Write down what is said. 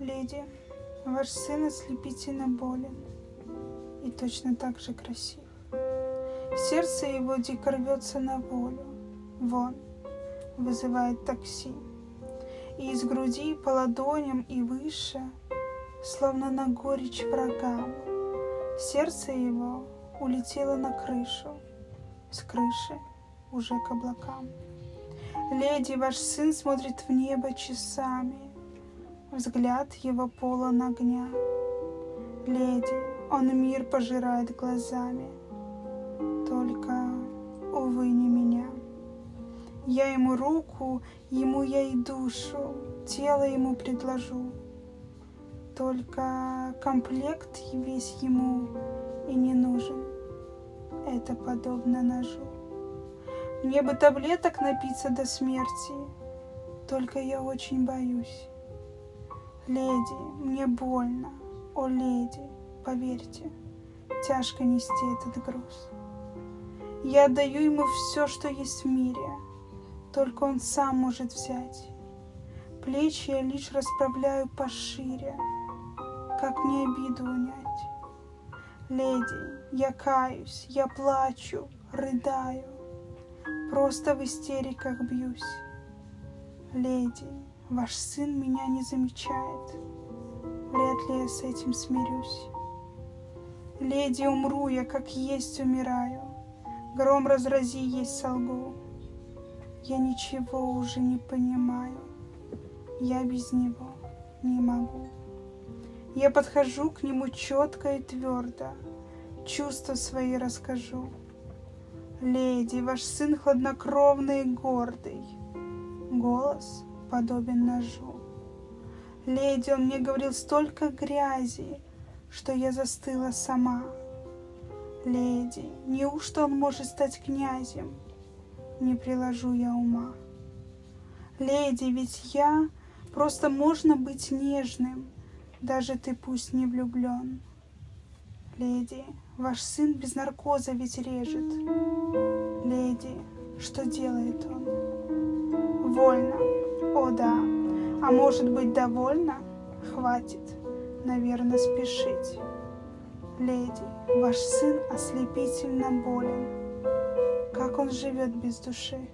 Леди, ваш сын ослепительно болен и точно так же красив. Сердце его дико рвется на волю, вон, вызывает такси. И из груди по ладоням и выше, словно на горечь врагам, сердце его улетело на крышу, с крыши уже к облакам. Леди, ваш сын смотрит в небо часами, взгляд его полон огня. Леди, он мир пожирает глазами, только, увы, не меня. Я ему руку, ему я и душу, тело ему предложу. Только комплект весь ему и не нужен. Это подобно ножу. Мне бы таблеток напиться до смерти, только я очень боюсь. Леди, мне больно, о леди, поверьте, тяжко нести этот груз. Я отдаю ему все, что есть в мире, только он сам может взять. Плечи я лишь расправляю пошире, как мне обиду унять. Леди, я каюсь, я плачу, рыдаю, просто в истериках бьюсь. Леди, Ваш сын меня не замечает. Вряд ли я с этим смирюсь. Леди, умру я, как есть умираю. Гром разрази, есть солгу. Я ничего уже не понимаю. Я без него не могу. Я подхожу к нему четко и твердо, чувства свои расскажу. Леди, ваш сын хладнокровный и гордый. Голос подобен ножу. Леди, он мне говорил столько грязи, что я застыла сама. Леди, неужто он может стать князем? Не приложу я ума. Леди, ведь я просто можно быть нежным, даже ты пусть не влюблен. Леди, ваш сын без наркоза ведь режет. Леди, что делает он? Вольно. Да, а может быть довольна? Хватит, наверное, спешить. Леди, ваш сын ослепительно болен. Как он живет без души?